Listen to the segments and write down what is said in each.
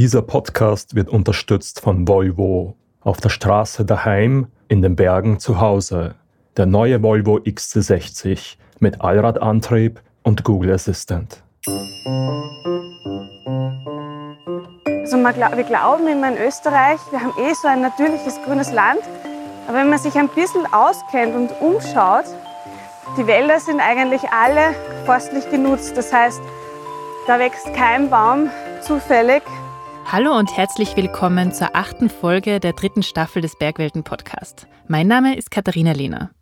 Dieser Podcast wird unterstützt von Volvo. Auf der Straße daheim, in den Bergen zu Hause. Der neue Volvo XC60 mit Allradantrieb und Google Assistant. Also wir glauben immer in Österreich, wir haben eh so ein natürliches grünes Land. Aber wenn man sich ein bisschen auskennt und umschaut, die Wälder sind eigentlich alle forstlich genutzt. Das heißt, da wächst kein Baum zufällig. Hallo und herzlich willkommen zur achten Folge der dritten Staffel des Bergwelten Podcast. Mein Name ist Katharina Lehner.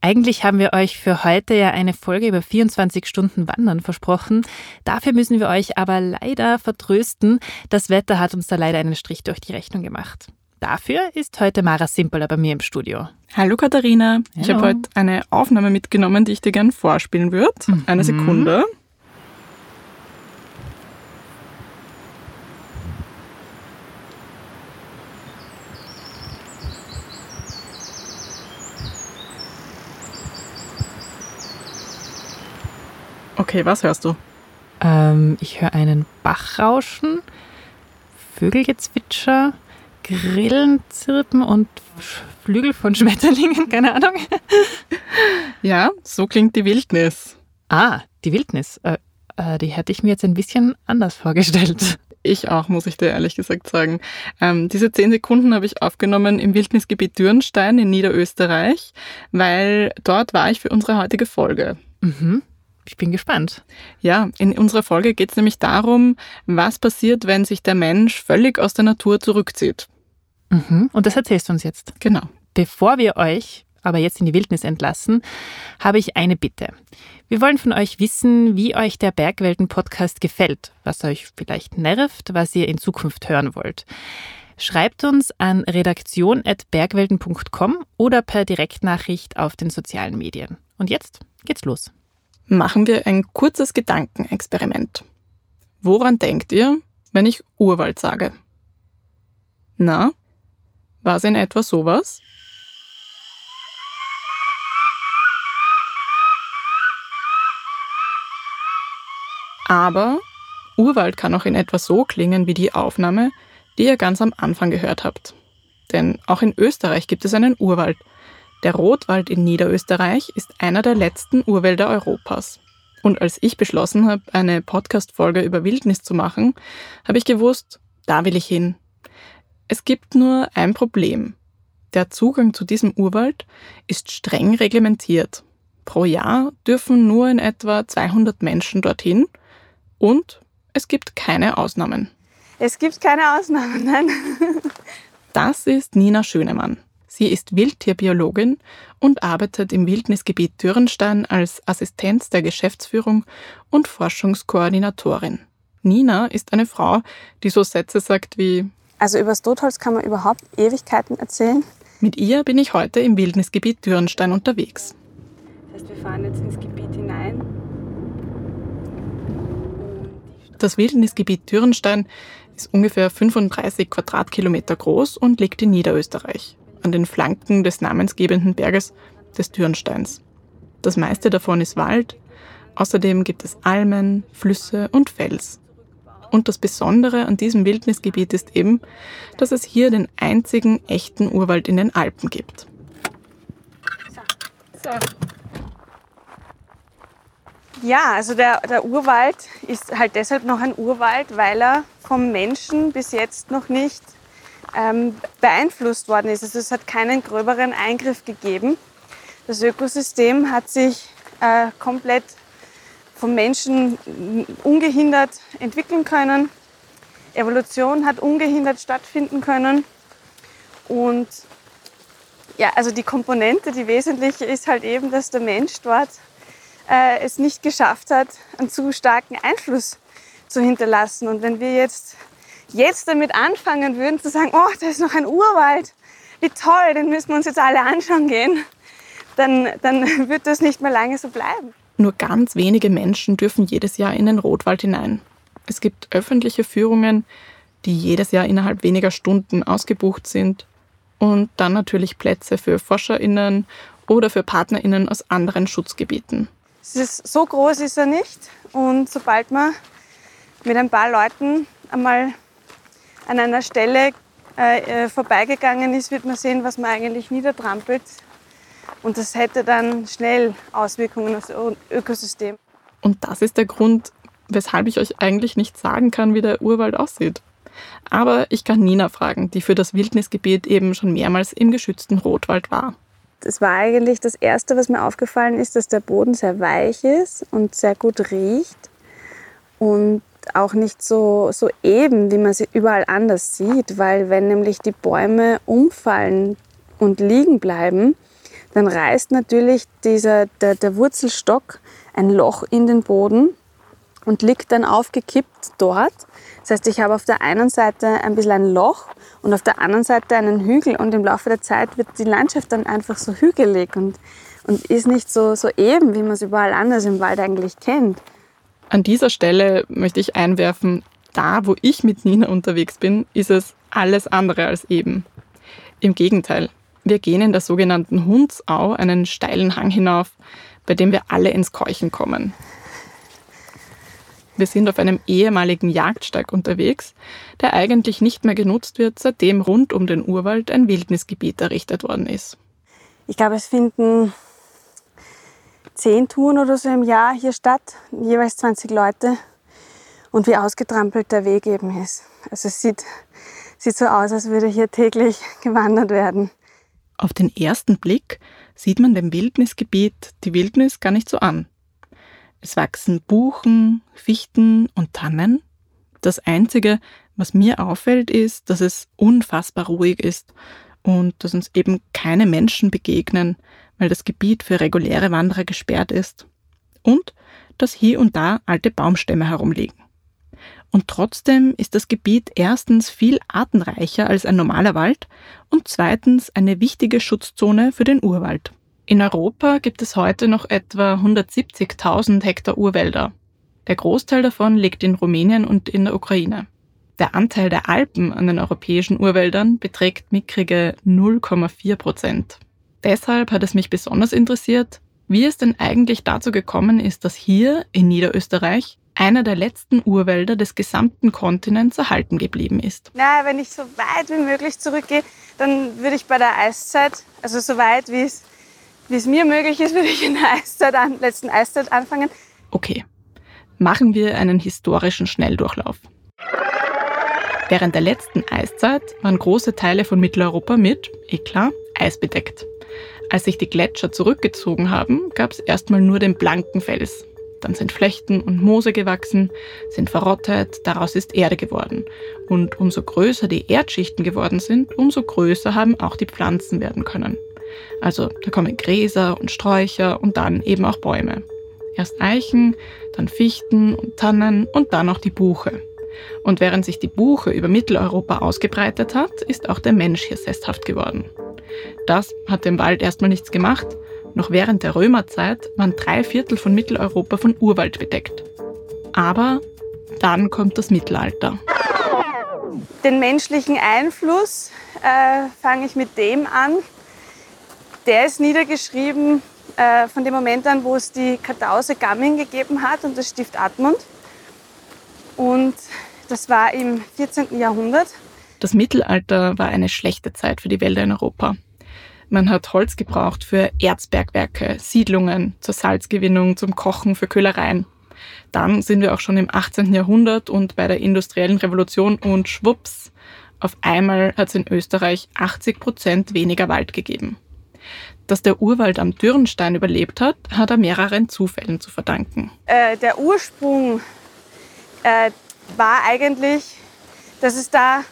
Eigentlich haben wir euch für heute ja eine Folge über 24 Stunden Wandern versprochen. Dafür müssen wir euch aber leider vertrösten. Das Wetter hat uns da leider einen Strich durch die Rechnung gemacht. Dafür ist heute Mara Simpeler bei mir im Studio. Hallo Katharina. Hallo. Ich habe heute eine Aufnahme mitgenommen, die ich dir gerne vorspielen würde. Mhm. Eine Sekunde. Okay, was hörst du? Ähm, ich höre einen Bach rauschen, Vögelgezwitscher, Grillen zirpen und Flügel von Schmetterlingen, keine Ahnung. Ja, so klingt die Wildnis. Ah, die Wildnis. Äh, äh, die hätte ich mir jetzt ein bisschen anders vorgestellt. Ich auch, muss ich dir ehrlich gesagt sagen. Ähm, diese zehn Sekunden habe ich aufgenommen im Wildnisgebiet Dürnstein in Niederösterreich, weil dort war ich für unsere heutige Folge. Mhm. Ich bin gespannt. Ja, in unserer Folge geht es nämlich darum, was passiert, wenn sich der Mensch völlig aus der Natur zurückzieht. Mhm. Und das erzählst du uns jetzt. Genau. Bevor wir euch aber jetzt in die Wildnis entlassen, habe ich eine Bitte. Wir wollen von euch wissen, wie euch der Bergwelten-Podcast gefällt, was euch vielleicht nervt, was ihr in Zukunft hören wollt. Schreibt uns an redaktion.bergwelten.com oder per Direktnachricht auf den sozialen Medien. Und jetzt geht's los machen wir ein kurzes Gedankenexperiment. Woran denkt ihr, wenn ich Urwald sage? Na, war es in etwa sowas? Aber Urwald kann auch in etwa so klingen wie die Aufnahme, die ihr ganz am Anfang gehört habt. Denn auch in Österreich gibt es einen Urwald – der Rotwald in Niederösterreich ist einer der letzten Urwälder Europas. Und als ich beschlossen habe, eine Podcast-Folge über Wildnis zu machen, habe ich gewusst, da will ich hin. Es gibt nur ein Problem. Der Zugang zu diesem Urwald ist streng reglementiert. Pro Jahr dürfen nur in etwa 200 Menschen dorthin und es gibt keine Ausnahmen. Es gibt keine Ausnahmen, nein. Das ist Nina Schönemann. Sie ist Wildtierbiologin und arbeitet im Wildnisgebiet Dürrenstein als Assistenz der Geschäftsführung und Forschungskoordinatorin. Nina ist eine Frau, die so Sätze sagt wie Also übers Totholz kann man überhaupt Ewigkeiten erzählen. Mit ihr bin ich heute im Wildnisgebiet Dürrenstein unterwegs. Das heißt, wir fahren jetzt ins Gebiet hinein. Das Wildnisgebiet Dürrenstein ist ungefähr 35 Quadratkilometer groß und liegt in Niederösterreich an den Flanken des namensgebenden Berges des Dürnsteins. Das meiste davon ist Wald, außerdem gibt es Almen, Flüsse und Fels. Und das Besondere an diesem Wildnisgebiet ist eben, dass es hier den einzigen echten Urwald in den Alpen gibt. So. Ja, also der, der Urwald ist halt deshalb noch ein Urwald, weil er vom Menschen bis jetzt noch nicht ähm, beeinflusst worden ist. Also es hat keinen gröberen Eingriff gegeben. Das Ökosystem hat sich äh, komplett vom Menschen ungehindert entwickeln können. Evolution hat ungehindert stattfinden können. Und ja, also die Komponente, die wesentliche ist halt eben, dass der Mensch dort äh, es nicht geschafft hat, einen zu starken Einfluss zu hinterlassen. Und wenn wir jetzt jetzt damit anfangen würden zu sagen, oh, da ist noch ein Urwald, wie toll, den müssen wir uns jetzt alle anschauen gehen, dann, dann wird das nicht mehr lange so bleiben. Nur ganz wenige Menschen dürfen jedes Jahr in den Rotwald hinein. Es gibt öffentliche Führungen, die jedes Jahr innerhalb weniger Stunden ausgebucht sind und dann natürlich Plätze für Forscherinnen oder für Partnerinnen aus anderen Schutzgebieten. Ist, so groß ist er nicht und sobald man mit ein paar Leuten einmal an einer Stelle äh, äh, vorbeigegangen ist, wird man sehen, was man eigentlich niedertrampelt. Und das hätte dann schnell Auswirkungen aufs Ökosystem. Und das ist der Grund, weshalb ich euch eigentlich nicht sagen kann, wie der Urwald aussieht. Aber ich kann Nina fragen, die für das Wildnisgebiet eben schon mehrmals im geschützten Rotwald war. Es war eigentlich das Erste, was mir aufgefallen ist, dass der Boden sehr weich ist und sehr gut riecht und auch nicht so, so eben, wie man sie überall anders sieht, weil wenn nämlich die Bäume umfallen und liegen bleiben, dann reißt natürlich dieser, der, der Wurzelstock ein Loch in den Boden und liegt dann aufgekippt dort. Das heißt, ich habe auf der einen Seite ein bisschen ein Loch und auf der anderen Seite einen Hügel und im Laufe der Zeit wird die Landschaft dann einfach so hügelig und, und ist nicht so, so eben, wie man es überall anders im Wald eigentlich kennt. An dieser Stelle möchte ich einwerfen, da wo ich mit Nina unterwegs bin, ist es alles andere als eben. Im Gegenteil, wir gehen in der sogenannten Hundsau einen steilen Hang hinauf, bei dem wir alle ins Keuchen kommen. Wir sind auf einem ehemaligen Jagdsteig unterwegs, der eigentlich nicht mehr genutzt wird, seitdem rund um den Urwald ein Wildnisgebiet errichtet worden ist. Ich glaube, es finden zehn Touren oder so im Jahr hier statt, jeweils 20 Leute. Und wie ausgetrampelt der Weg eben ist. Also es sieht, sieht so aus, als würde hier täglich gewandert werden. Auf den ersten Blick sieht man dem Wildnisgebiet die Wildnis gar nicht so an. Es wachsen Buchen, Fichten und Tannen. Das Einzige, was mir auffällt, ist, dass es unfassbar ruhig ist und dass uns eben keine Menschen begegnen, weil das Gebiet für reguläre Wanderer gesperrt ist. Und dass hier und da alte Baumstämme herumliegen. Und trotzdem ist das Gebiet erstens viel artenreicher als ein normaler Wald und zweitens eine wichtige Schutzzone für den Urwald. In Europa gibt es heute noch etwa 170.000 Hektar Urwälder. Der Großteil davon liegt in Rumänien und in der Ukraine. Der Anteil der Alpen an den europäischen Urwäldern beträgt mickrige 0,4 Prozent. Deshalb hat es mich besonders interessiert, wie es denn eigentlich dazu gekommen ist, dass hier in Niederösterreich einer der letzten Urwälder des gesamten Kontinents erhalten geblieben ist. Na, wenn ich so weit wie möglich zurückgehe, dann würde ich bei der Eiszeit, also so weit wie es, wie es mir möglich ist, würde ich in der Eiszeit, an, letzten Eiszeit anfangen. Okay, machen wir einen historischen Schnelldurchlauf. Während der letzten Eiszeit waren große Teile von Mitteleuropa mit, eh klar, Eis bedeckt. Als sich die Gletscher zurückgezogen haben, gab es erstmal nur den blanken Fels. Dann sind Flechten und Moose gewachsen, sind verrottet, daraus ist Erde geworden. Und umso größer die Erdschichten geworden sind, umso größer haben auch die Pflanzen werden können. Also da kommen Gräser und Sträucher und dann eben auch Bäume. Erst Eichen, dann Fichten und Tannen und dann auch die Buche. Und während sich die Buche über Mitteleuropa ausgebreitet hat, ist auch der Mensch hier sesshaft geworden. Das hat dem Wald erstmal nichts gemacht. Noch während der Römerzeit waren drei Viertel von Mitteleuropa von Urwald bedeckt. Aber dann kommt das Mittelalter. Den menschlichen Einfluss äh, fange ich mit dem an. Der ist niedergeschrieben äh, von dem Moment an, wo es die Kartause Gamming gegeben hat und das Stift Admund. Und das war im 14. Jahrhundert. Das Mittelalter war eine schlechte Zeit für die Wälder in Europa. Man hat Holz gebraucht für Erzbergwerke, Siedlungen, zur Salzgewinnung, zum Kochen, für Köhlereien. Dann sind wir auch schon im 18. Jahrhundert und bei der industriellen Revolution und schwupps, auf einmal hat es in Österreich 80 Prozent weniger Wald gegeben. Dass der Urwald am Dürrenstein überlebt hat, hat er mehreren Zufällen zu verdanken. Äh, der Ursprung äh, war eigentlich, dass es da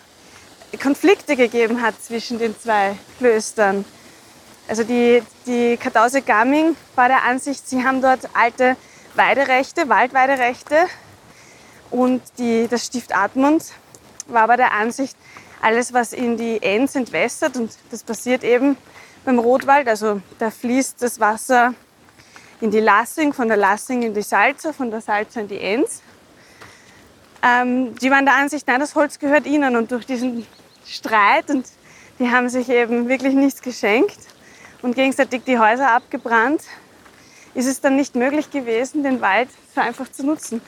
Konflikte gegeben hat zwischen den zwei Klöstern. Also die, die Kartause Gamming war der Ansicht, sie haben dort alte Weiderechte, Waldweiderechte und die, das Stift Admund war aber der Ansicht, alles was in die Enns entwässert und das passiert eben beim Rotwald, also da fließt das Wasser in die Lassing, von der Lassing in die Salza, von der Salza in die Enns. Ähm, die waren der Ansicht, nein, das Holz gehört ihnen und durch diesen Streit und die haben sich eben wirklich nichts geschenkt und gegenseitig die Häuser abgebrannt, ist es dann nicht möglich gewesen, den Wald so einfach zu nutzen.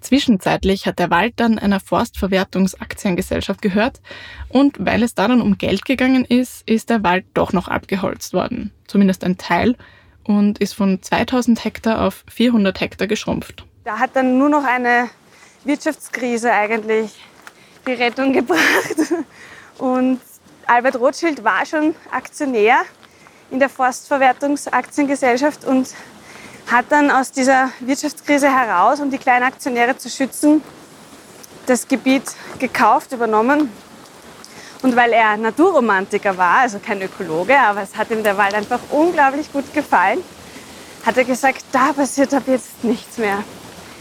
Zwischenzeitlich hat der Wald dann einer Forstverwertungsaktiengesellschaft gehört und weil es da dann um Geld gegangen ist, ist der Wald doch noch abgeholzt worden. Zumindest ein Teil und ist von 2000 Hektar auf 400 Hektar geschrumpft. Da hat dann nur noch eine Wirtschaftskrise eigentlich die Rettung gebracht. Und Albert Rothschild war schon Aktionär in der Forstverwertungsaktiengesellschaft und hat dann aus dieser Wirtschaftskrise heraus, um die kleinen Aktionäre zu schützen, das Gebiet gekauft, übernommen. Und weil er Naturromantiker war, also kein Ökologe, aber es hat ihm der Wald einfach unglaublich gut gefallen, hat er gesagt, da passiert ab jetzt nichts mehr.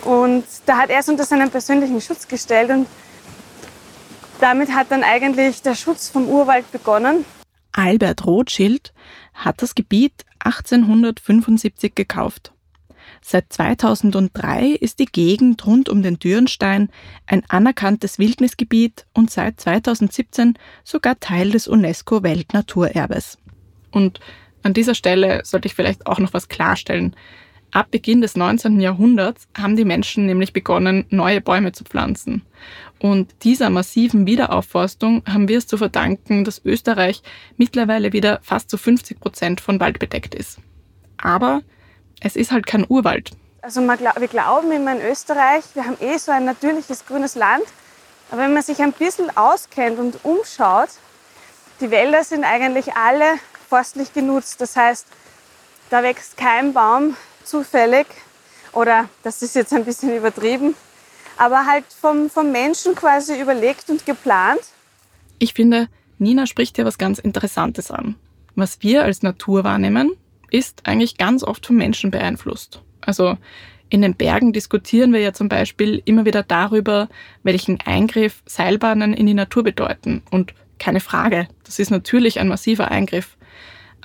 Und da hat er es unter seinen persönlichen Schutz gestellt und damit hat dann eigentlich der Schutz vom Urwald begonnen. Albert Rothschild hat das Gebiet 1875 gekauft. Seit 2003 ist die Gegend rund um den Dürnstein ein anerkanntes Wildnisgebiet und seit 2017 sogar Teil des UNESCO-Weltnaturerbes. Und an dieser Stelle sollte ich vielleicht auch noch was klarstellen. Ab Beginn des 19. Jahrhunderts haben die Menschen nämlich begonnen, neue Bäume zu pflanzen. Und dieser massiven Wiederaufforstung haben wir es zu verdanken, dass Österreich mittlerweile wieder fast zu 50 Prozent von Wald bedeckt ist. Aber es ist halt kein Urwald. Also wir glauben immer in Österreich, wir haben eh so ein natürliches grünes Land. Aber wenn man sich ein bisschen auskennt und umschaut, die Wälder sind eigentlich alle forstlich genutzt. Das heißt, da wächst kein Baum zufällig oder das ist jetzt ein bisschen übertrieben, aber halt vom, vom Menschen quasi überlegt und geplant. Ich finde, Nina spricht hier was ganz Interessantes an. Was wir als Natur wahrnehmen, ist eigentlich ganz oft vom Menschen beeinflusst. Also in den Bergen diskutieren wir ja zum Beispiel immer wieder darüber, welchen Eingriff Seilbahnen in die Natur bedeuten. Und keine Frage, das ist natürlich ein massiver Eingriff.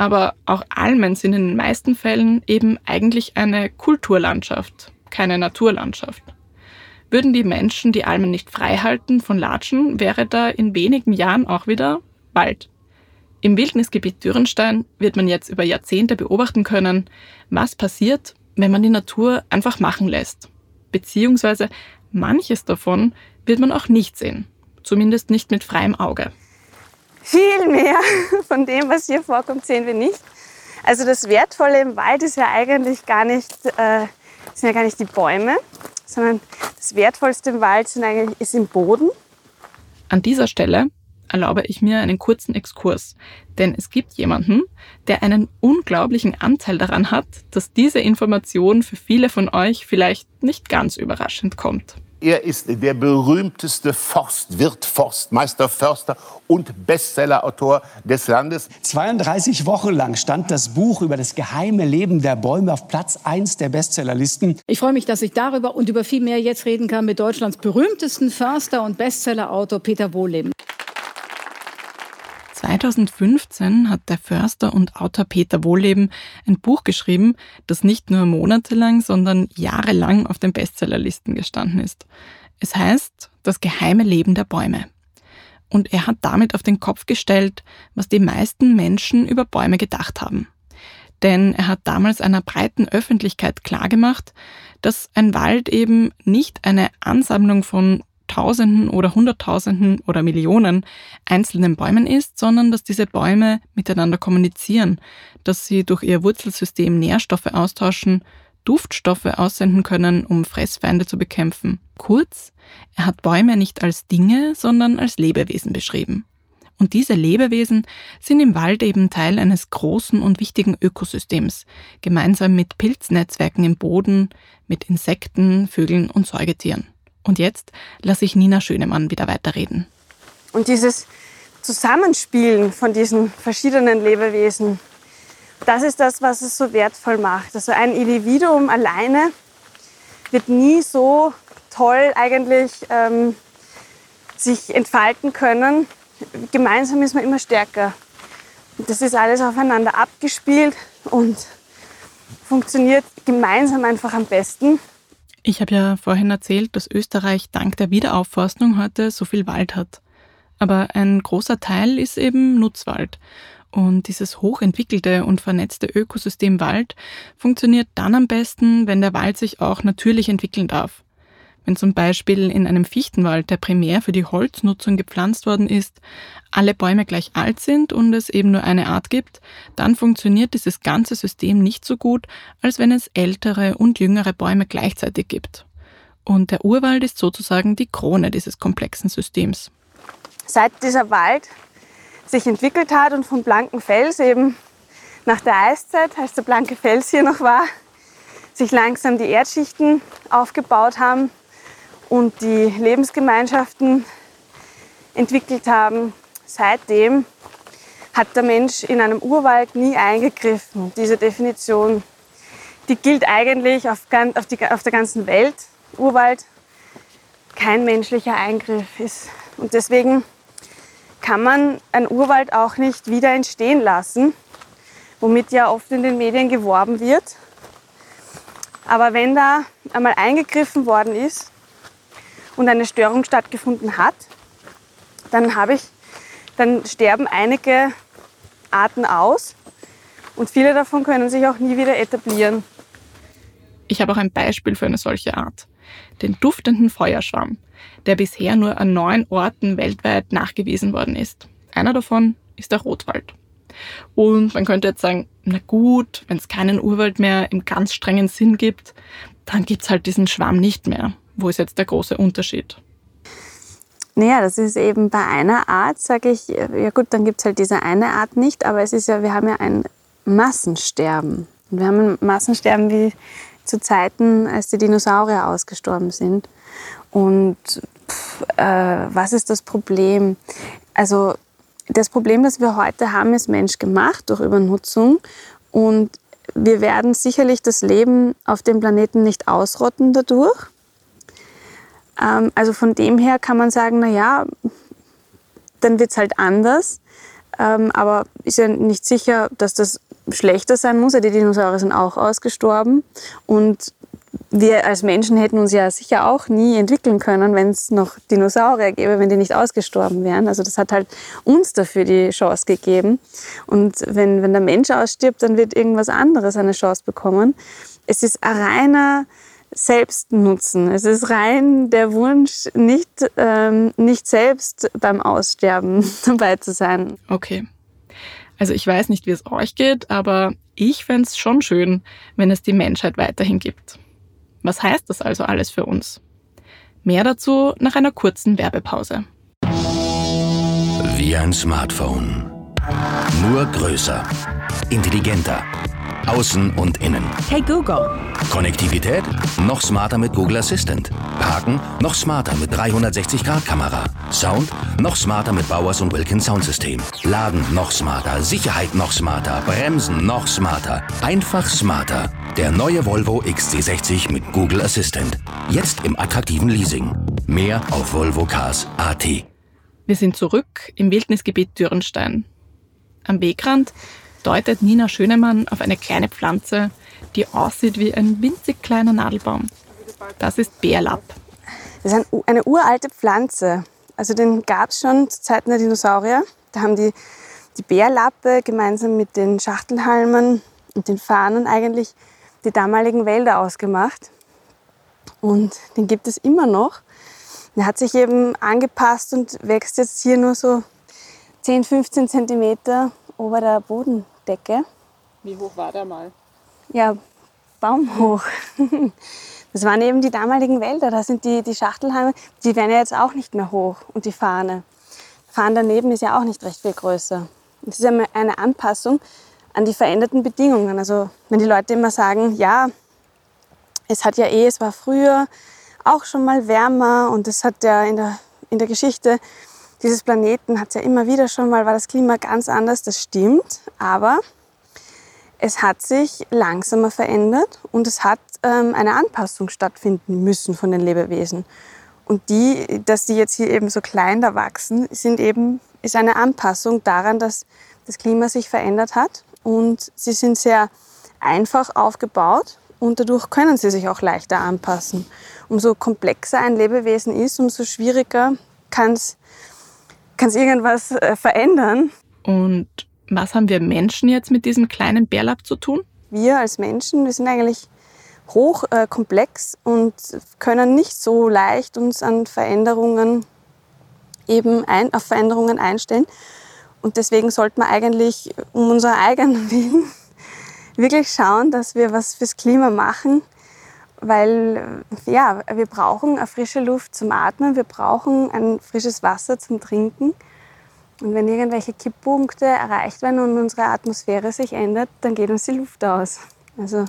Aber auch Almen sind in den meisten Fällen eben eigentlich eine Kulturlandschaft, keine Naturlandschaft. Würden die Menschen die Almen nicht frei halten von Latschen, wäre da in wenigen Jahren auch wieder Wald. Im Wildnisgebiet Dürrenstein wird man jetzt über Jahrzehnte beobachten können, was passiert, wenn man die Natur einfach machen lässt. Beziehungsweise manches davon wird man auch nicht sehen. Zumindest nicht mit freiem Auge. Viel mehr von dem, was hier vorkommt, sehen wir nicht. Also das Wertvolle im Wald ist ja eigentlich gar nicht, äh, sind ja gar nicht die Bäume, sondern das Wertvollste im Wald sind eigentlich, ist im Boden. An dieser Stelle erlaube ich mir einen kurzen Exkurs, denn es gibt jemanden, der einen unglaublichen Anteil daran hat, dass diese Information für viele von euch vielleicht nicht ganz überraschend kommt. Er ist der berühmteste Forstwirt, Forstmeister, Förster und Bestsellerautor des Landes. 32 Wochen lang stand das Buch über das geheime Leben der Bäume auf Platz 1 der Bestsellerlisten. Ich freue mich, dass ich darüber und über viel mehr jetzt reden kann mit Deutschlands berühmtesten Förster und Bestsellerautor Peter Wohleben. 2015 hat der Förster und Autor Peter Wohleben ein Buch geschrieben, das nicht nur monatelang, sondern jahrelang auf den Bestsellerlisten gestanden ist. Es heißt Das geheime Leben der Bäume. Und er hat damit auf den Kopf gestellt, was die meisten Menschen über Bäume gedacht haben. Denn er hat damals einer breiten Öffentlichkeit klargemacht, dass ein Wald eben nicht eine Ansammlung von Tausenden oder Hunderttausenden oder Millionen einzelnen Bäumen ist, sondern dass diese Bäume miteinander kommunizieren, dass sie durch ihr Wurzelsystem Nährstoffe austauschen, Duftstoffe aussenden können, um Fressfeinde zu bekämpfen. Kurz, er hat Bäume nicht als Dinge, sondern als Lebewesen beschrieben. Und diese Lebewesen sind im Wald eben Teil eines großen und wichtigen Ökosystems, gemeinsam mit Pilznetzwerken im Boden, mit Insekten, Vögeln und Säugetieren. Und jetzt lasse ich Nina Schönemann wieder weiterreden. Und dieses Zusammenspielen von diesen verschiedenen Lebewesen, das ist das, was es so wertvoll macht. Also ein Individuum alleine wird nie so toll eigentlich ähm, sich entfalten können. Gemeinsam ist man immer stärker. Und das ist alles aufeinander abgespielt und funktioniert gemeinsam einfach am besten. Ich habe ja vorhin erzählt, dass Österreich dank der Wiederaufforstung heute so viel Wald hat. Aber ein großer Teil ist eben Nutzwald. Und dieses hochentwickelte und vernetzte Ökosystem Wald funktioniert dann am besten, wenn der Wald sich auch natürlich entwickeln darf. Wenn zum Beispiel in einem Fichtenwald, der primär für die Holznutzung gepflanzt worden ist, alle Bäume gleich alt sind und es eben nur eine Art gibt, dann funktioniert dieses ganze System nicht so gut, als wenn es ältere und jüngere Bäume gleichzeitig gibt. Und der Urwald ist sozusagen die Krone dieses komplexen Systems. Seit dieser Wald sich entwickelt hat und vom blanken Fels eben nach der Eiszeit, als der blanke Fels hier noch war, sich langsam die Erdschichten aufgebaut haben und die Lebensgemeinschaften entwickelt haben. Seitdem hat der Mensch in einem Urwald nie eingegriffen. Diese Definition, die gilt eigentlich auf, auf, die, auf der ganzen Welt. Urwald kein menschlicher Eingriff ist. Und deswegen kann man einen Urwald auch nicht wieder entstehen lassen, womit ja oft in den Medien geworben wird. Aber wenn da einmal eingegriffen worden ist und eine Störung stattgefunden hat, dann, habe ich, dann sterben einige Arten aus und viele davon können sich auch nie wieder etablieren. Ich habe auch ein Beispiel für eine solche Art. Den duftenden Feuerschwamm, der bisher nur an neun Orten weltweit nachgewiesen worden ist. Einer davon ist der Rotwald. Und man könnte jetzt sagen, na gut, wenn es keinen Urwald mehr im ganz strengen Sinn gibt, dann gibt es halt diesen Schwamm nicht mehr. Wo ist jetzt der große Unterschied? Naja, das ist eben bei einer Art, sage ich, ja gut, dann gibt es halt diese eine Art nicht, aber es ist ja, wir haben ja ein Massensterben. Und wir haben ein Massensterben wie zu Zeiten, als die Dinosaurier ausgestorben sind. Und pff, äh, was ist das Problem? Also das Problem, das wir heute haben, ist menschgemacht durch Übernutzung. Und wir werden sicherlich das Leben auf dem Planeten nicht ausrotten dadurch. Ähm, also von dem her kann man sagen, na ja, dann wird es halt anders. Ähm, aber ist ja nicht sicher, dass das schlechter sein muss. Die Dinosaurier sind auch ausgestorben. Und wir als Menschen hätten uns ja sicher auch nie entwickeln können, wenn es noch Dinosaurier gäbe, wenn die nicht ausgestorben wären. Also das hat halt uns dafür die Chance gegeben. Und wenn, wenn der Mensch ausstirbt, dann wird irgendwas anderes eine Chance bekommen. Es ist ein reiner Selbstnutzen. Es ist rein der Wunsch, nicht, ähm, nicht selbst beim Aussterben dabei zu sein. Okay. Also ich weiß nicht, wie es euch geht, aber ich fände es schon schön, wenn es die Menschheit weiterhin gibt. Was heißt das also alles für uns? Mehr dazu nach einer kurzen Werbepause. Wie ein Smartphone. Nur größer, intelligenter Außen und innen. Hey Google. Konnektivität? Noch smarter mit Google Assistant. Parken? Noch smarter mit 360-Grad-Kamera. Sound? Noch smarter mit Bowers und Wilkins Soundsystem. Laden? Noch smarter. Sicherheit? Noch smarter. Bremsen? Noch smarter. Einfach smarter. Der neue Volvo XC60 mit Google Assistant. Jetzt im attraktiven Leasing. Mehr auf volvocars.at. Wir sind zurück im Wildnisgebiet Dürrenstein. Am Wegrand deutet Nina Schönemann auf eine kleine Pflanze, die aussieht wie ein winzig kleiner Nadelbaum. Das ist Bärlapp. Das ist eine uralte Pflanze. Also den gab es schon zu Zeiten der Dinosaurier. Da haben die, die Bärlappe gemeinsam mit den Schachtelhalmen und den Fahnen eigentlich die damaligen Wälder ausgemacht. Und den gibt es immer noch. Der hat sich eben angepasst und wächst jetzt hier nur so 10, 15 Zentimeter ober der Bodendecke. Wie hoch war der mal? Ja, baumhoch. Das waren eben die damaligen Wälder. Da sind die, die Schachtelhalme, die werden ja jetzt auch nicht mehr hoch. Und die Fahne. Die Fahne daneben ist ja auch nicht recht viel größer. Das ist eine Anpassung an die veränderten Bedingungen. Also wenn die Leute immer sagen, ja, es hat ja eh, es war früher auch schon mal wärmer und es hat ja in der, in der Geschichte dieses Planeten hat es ja immer wieder schon mal, war das Klima ganz anders, das stimmt, aber es hat sich langsamer verändert und es hat ähm, eine Anpassung stattfinden müssen von den Lebewesen. Und die, dass die jetzt hier eben so klein da wachsen, sind eben, ist eine Anpassung daran, dass das Klima sich verändert hat und sie sind sehr einfach aufgebaut und dadurch können sie sich auch leichter anpassen. Umso komplexer ein Lebewesen ist, umso schwieriger kann es kann irgendwas äh, verändern. Und was haben wir Menschen jetzt mit diesem kleinen Bärlapp zu tun? Wir als Menschen, wir sind eigentlich hochkomplex äh, und können nicht so leicht uns an Veränderungen eben ein, auf Veränderungen einstellen. Und deswegen sollte man eigentlich um unser eigenen Willen wirklich schauen, dass wir was fürs Klima machen, weil ja, wir brauchen eine frische Luft zum Atmen, wir brauchen ein frisches Wasser zum Trinken. Und wenn irgendwelche Kipppunkte erreicht werden und unsere Atmosphäre sich ändert, dann geht uns die Luft aus. Also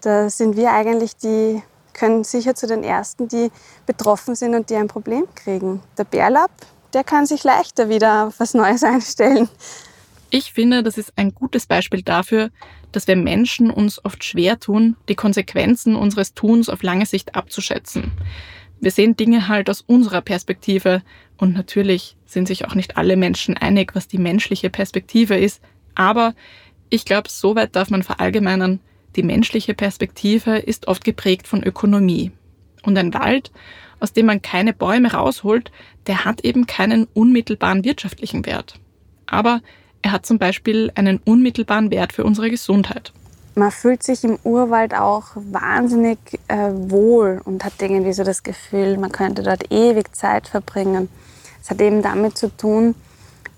da sind wir eigentlich die, können sicher zu den Ersten, die betroffen sind und die ein Problem kriegen. Der Bärlapp, der kann sich leichter wieder auf was Neues einstellen. Ich finde, das ist ein gutes Beispiel dafür, dass wir Menschen uns oft schwer tun, die Konsequenzen unseres Tuns auf lange Sicht abzuschätzen. Wir sehen Dinge halt aus unserer Perspektive und natürlich sind sich auch nicht alle Menschen einig, was die menschliche Perspektive ist, aber ich glaube, so weit darf man verallgemeinern, die menschliche Perspektive ist oft geprägt von Ökonomie. Und ein Wald, aus dem man keine Bäume rausholt, der hat eben keinen unmittelbaren wirtschaftlichen Wert. Aber er hat zum Beispiel einen unmittelbaren Wert für unsere Gesundheit. Man fühlt sich im Urwald auch wahnsinnig äh, wohl und hat irgendwie so das Gefühl, man könnte dort ewig Zeit verbringen. Es hat eben damit zu tun,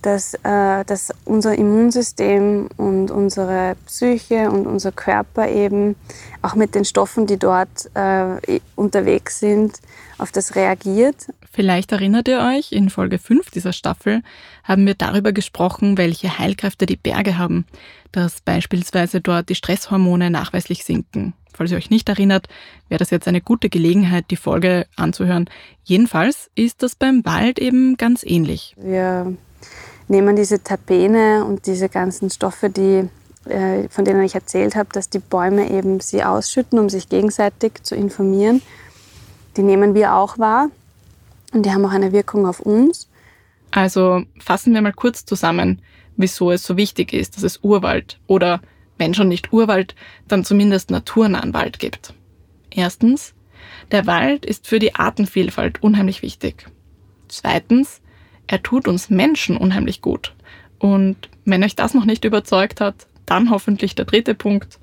dass, äh, dass unser Immunsystem und unsere Psyche und unser Körper eben auch mit den Stoffen, die dort äh, unterwegs sind, auf das reagiert. Vielleicht erinnert ihr euch, in Folge 5 dieser Staffel haben wir darüber gesprochen, welche Heilkräfte die Berge haben, dass beispielsweise dort die Stresshormone nachweislich sinken. Falls ihr euch nicht erinnert, wäre das jetzt eine gute Gelegenheit, die Folge anzuhören. Jedenfalls ist das beim Wald eben ganz ähnlich. Wir nehmen diese Terpene und diese ganzen Stoffe, die, äh, von denen ich erzählt habe, dass die Bäume eben sie ausschütten, um sich gegenseitig zu informieren. Die nehmen wir auch wahr und die haben auch eine Wirkung auf uns. Also fassen wir mal kurz zusammen, wieso es so wichtig ist, dass es Urwald oder, wenn schon nicht Urwald, dann zumindest naturnahen Wald gibt. Erstens, der Wald ist für die Artenvielfalt unheimlich wichtig. Zweitens, er tut uns Menschen unheimlich gut. Und wenn euch das noch nicht überzeugt hat, dann hoffentlich der dritte Punkt.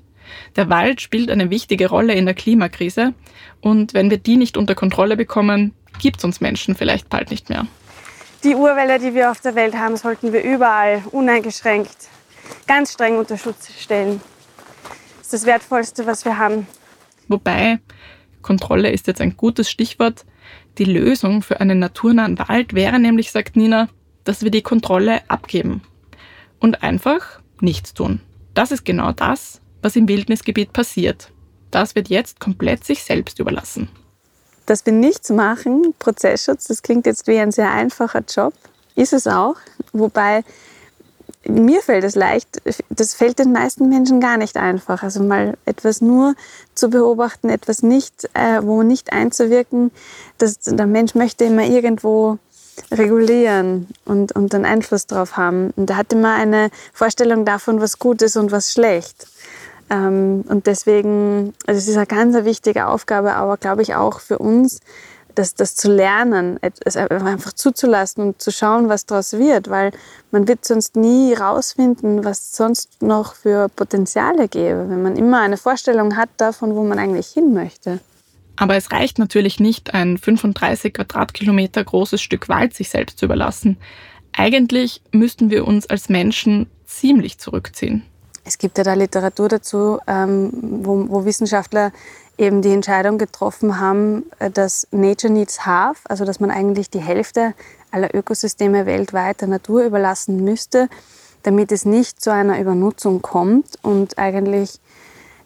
Der Wald spielt eine wichtige Rolle in der Klimakrise und wenn wir die nicht unter Kontrolle bekommen, gibt es uns Menschen vielleicht bald nicht mehr. Die Urwälder, die wir auf der Welt haben, sollten wir überall uneingeschränkt ganz streng unter Schutz stellen. Das ist das Wertvollste, was wir haben. Wobei, Kontrolle ist jetzt ein gutes Stichwort. Die Lösung für einen naturnahen Wald wäre nämlich, sagt Nina, dass wir die Kontrolle abgeben und einfach nichts tun. Das ist genau das, was im Wildnisgebiet passiert. Das wird jetzt komplett sich selbst überlassen. Dass wir nichts machen, Prozessschutz, das klingt jetzt wie ein sehr einfacher Job, ist es auch. Wobei mir fällt es leicht, das fällt den meisten Menschen gar nicht einfach. Also mal etwas nur zu beobachten, etwas nicht, äh, wo nicht einzuwirken. Das, der Mensch möchte immer irgendwo regulieren und, und einen Einfluss drauf haben. Und er hat immer eine Vorstellung davon, was gut ist und was schlecht. Ähm, und deswegen, also es ist eine ganz wichtige Aufgabe, aber glaube ich auch für uns, das, das zu lernen, es einfach zuzulassen und zu schauen, was daraus wird, weil man wird sonst nie rausfinden, was sonst noch für Potenziale gäbe, wenn man immer eine Vorstellung hat davon, wo man eigentlich hin möchte. Aber es reicht natürlich nicht, ein 35 Quadratkilometer großes Stück Wald sich selbst zu überlassen. Eigentlich müssten wir uns als Menschen ziemlich zurückziehen. Es gibt ja da Literatur dazu, ähm, wo, wo Wissenschaftler eben die Entscheidung getroffen haben, äh, dass Nature needs half, also dass man eigentlich die Hälfte aller Ökosysteme weltweit der Natur überlassen müsste, damit es nicht zu einer Übernutzung kommt und eigentlich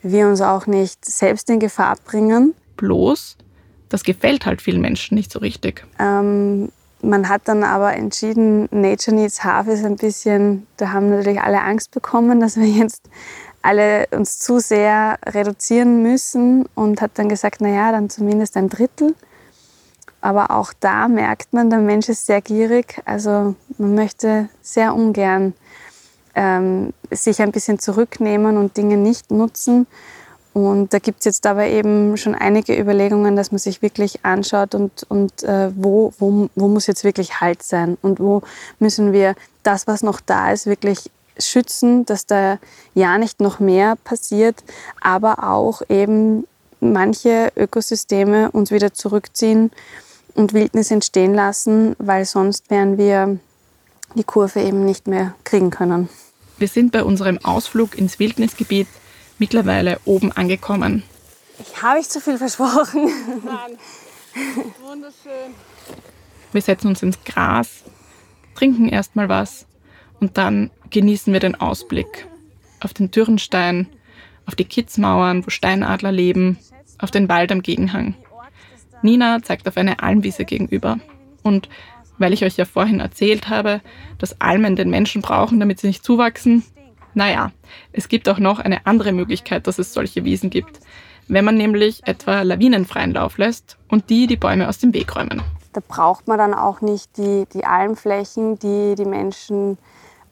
wir uns auch nicht selbst in Gefahr bringen. Bloß, das gefällt halt vielen Menschen nicht so richtig. Ähm, man hat dann aber entschieden, Nature Needs Half ist ein bisschen, da haben natürlich alle Angst bekommen, dass wir jetzt alle uns zu sehr reduzieren müssen und hat dann gesagt, naja, dann zumindest ein Drittel. Aber auch da merkt man, der Mensch ist sehr gierig. Also man möchte sehr ungern ähm, sich ein bisschen zurücknehmen und Dinge nicht nutzen. Und da gibt es jetzt aber eben schon einige Überlegungen, dass man sich wirklich anschaut und, und äh, wo, wo, wo muss jetzt wirklich Halt sein und wo müssen wir das, was noch da ist, wirklich schützen, dass da ja nicht noch mehr passiert, aber auch eben manche Ökosysteme uns wieder zurückziehen und Wildnis entstehen lassen, weil sonst werden wir die Kurve eben nicht mehr kriegen können. Wir sind bei unserem Ausflug ins Wildnisgebiet mittlerweile oben angekommen. Ich habe ich zu viel versprochen. Nein. Wunderschön. Wir setzen uns ins Gras, trinken erstmal was und dann genießen wir den Ausblick auf den Dürrenstein, auf die Kitzmauern, wo Steinadler leben, auf den Wald am Gegenhang. Nina zeigt auf eine Almwiese gegenüber. Und weil ich euch ja vorhin erzählt habe, dass Almen den Menschen brauchen, damit sie nicht zuwachsen, naja, es gibt auch noch eine andere Möglichkeit, dass es solche Wiesen gibt. Wenn man nämlich etwa lawinenfreien Lauf lässt und die die Bäume aus dem Weg räumen. Da braucht man dann auch nicht die, die Almflächen, die die Menschen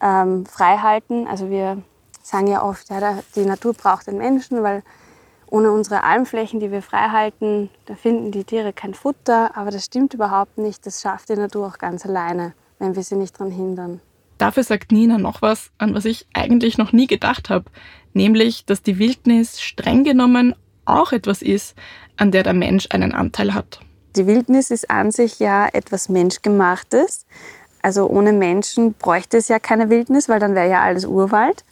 ähm, frei halten. Also wir sagen ja oft, ja, die Natur braucht den Menschen, weil ohne unsere Almflächen, die wir frei halten, da finden die Tiere kein Futter. Aber das stimmt überhaupt nicht. Das schafft die Natur auch ganz alleine, wenn wir sie nicht daran hindern. Dafür sagt Nina noch was, an was ich eigentlich noch nie gedacht habe, nämlich, dass die Wildnis streng genommen auch etwas ist, an der der Mensch einen Anteil hat. Die Wildnis ist an sich ja etwas Menschgemachtes. Also ohne Menschen bräuchte es ja keine Wildnis, weil dann wäre ja alles Urwald.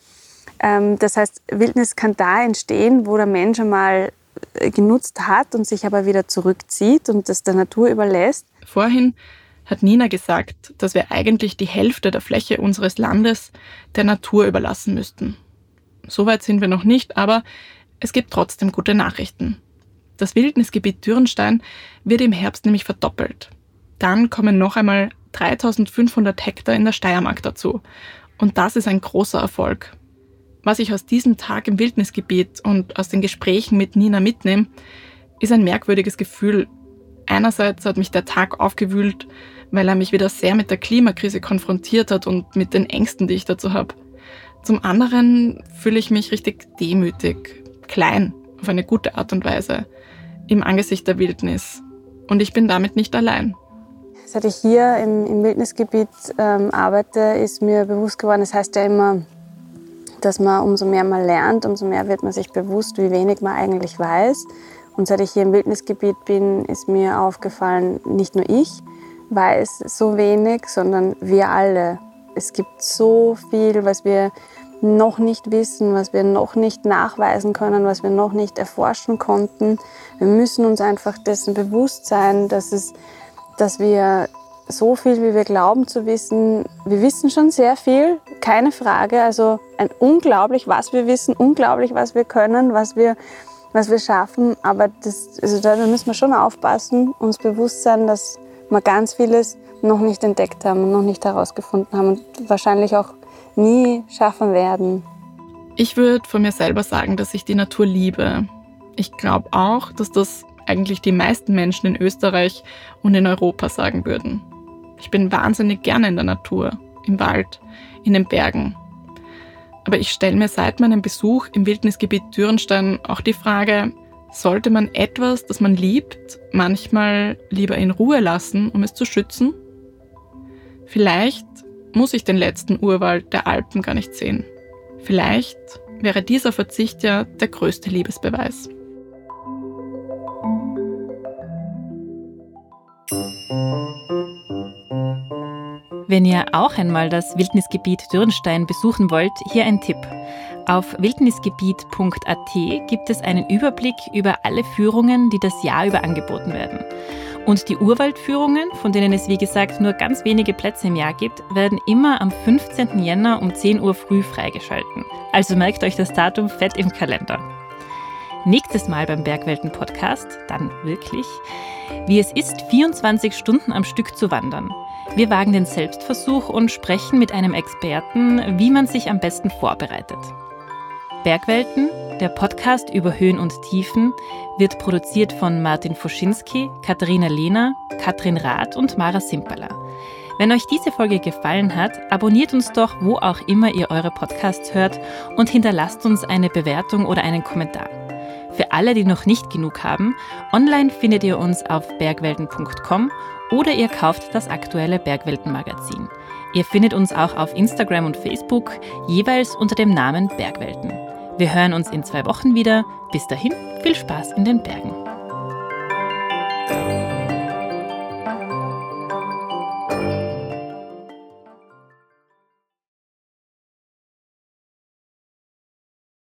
Ähm, das heißt, Wildnis kann da entstehen, wo der Mensch einmal äh, genutzt hat und sich aber wieder zurückzieht und das der Natur überlässt. Vorhin hat Nina gesagt, dass wir eigentlich die Hälfte der Fläche unseres Landes der Natur überlassen müssten. Soweit sind wir noch nicht, aber es gibt trotzdem gute Nachrichten. Das Wildnisgebiet Dürrenstein wird im Herbst nämlich verdoppelt. Dann kommen noch einmal 3500 Hektar in der Steiermark dazu. Und das ist ein großer Erfolg. Was ich aus diesem Tag im Wildnisgebiet und aus den Gesprächen mit Nina mitnehme, ist ein merkwürdiges Gefühl. Einerseits hat mich der Tag aufgewühlt, weil er mich wieder sehr mit der Klimakrise konfrontiert hat und mit den Ängsten, die ich dazu habe. Zum anderen fühle ich mich richtig demütig, klein, auf eine gute Art und Weise, im Angesicht der Wildnis. Und ich bin damit nicht allein. Seit ich hier im, im Wildnisgebiet ähm, arbeite, ist mir bewusst geworden, es das heißt ja immer, dass man umso mehr man lernt, umso mehr wird man sich bewusst, wie wenig man eigentlich weiß. Und seit ich hier im Wildnisgebiet bin, ist mir aufgefallen, nicht nur ich weiß so wenig, sondern wir alle. Es gibt so viel, was wir noch nicht wissen, was wir noch nicht nachweisen können, was wir noch nicht erforschen konnten. Wir müssen uns einfach dessen bewusst sein, dass, es, dass wir so viel, wie wir glauben zu wissen. Wir wissen schon sehr viel, keine Frage. Also ein unglaublich, was wir wissen, unglaublich, was wir können, was wir, was wir schaffen. Aber das, also da müssen wir schon aufpassen, uns bewusst sein, dass wir ganz vieles noch nicht entdeckt haben und noch nicht herausgefunden haben und wahrscheinlich auch nie schaffen werden. Ich würde von mir selber sagen, dass ich die Natur liebe. Ich glaube auch, dass das eigentlich die meisten Menschen in Österreich und in Europa sagen würden. Ich bin wahnsinnig gerne in der Natur, im Wald, in den Bergen. Aber ich stelle mir seit meinem Besuch im Wildnisgebiet Dürrenstein auch die Frage, sollte man etwas, das man liebt, manchmal lieber in Ruhe lassen, um es zu schützen? Vielleicht muss ich den letzten Urwald der Alpen gar nicht sehen. Vielleicht wäre dieser Verzicht ja der größte Liebesbeweis. Wenn ihr auch einmal das Wildnisgebiet Dürnstein besuchen wollt, hier ein Tipp. Auf wildnisgebiet.at gibt es einen Überblick über alle Führungen, die das Jahr über angeboten werden. Und die Urwaldführungen, von denen es wie gesagt nur ganz wenige Plätze im Jahr gibt, werden immer am 15. Jänner um 10 Uhr früh freigeschalten. Also merkt euch das Datum fett im Kalender. Nächstes Mal beim Bergwelten Podcast, dann wirklich, wie es ist, 24 Stunden am Stück zu wandern. Wir wagen den Selbstversuch und sprechen mit einem Experten, wie man sich am besten vorbereitet. Bergwelten, der Podcast über Höhen und Tiefen, wird produziert von Martin Foschinski, Katharina Lehner, Katrin Rath und Mara Simperler. Wenn euch diese Folge gefallen hat, abonniert uns doch, wo auch immer ihr eure Podcasts hört und hinterlasst uns eine Bewertung oder einen Kommentar. Für alle, die noch nicht genug haben, online findet ihr uns auf bergwelten.com oder ihr kauft das aktuelle Bergwelten-Magazin. Ihr findet uns auch auf Instagram und Facebook, jeweils unter dem Namen Bergwelten. Wir hören uns in zwei Wochen wieder. Bis dahin, viel Spaß in den Bergen.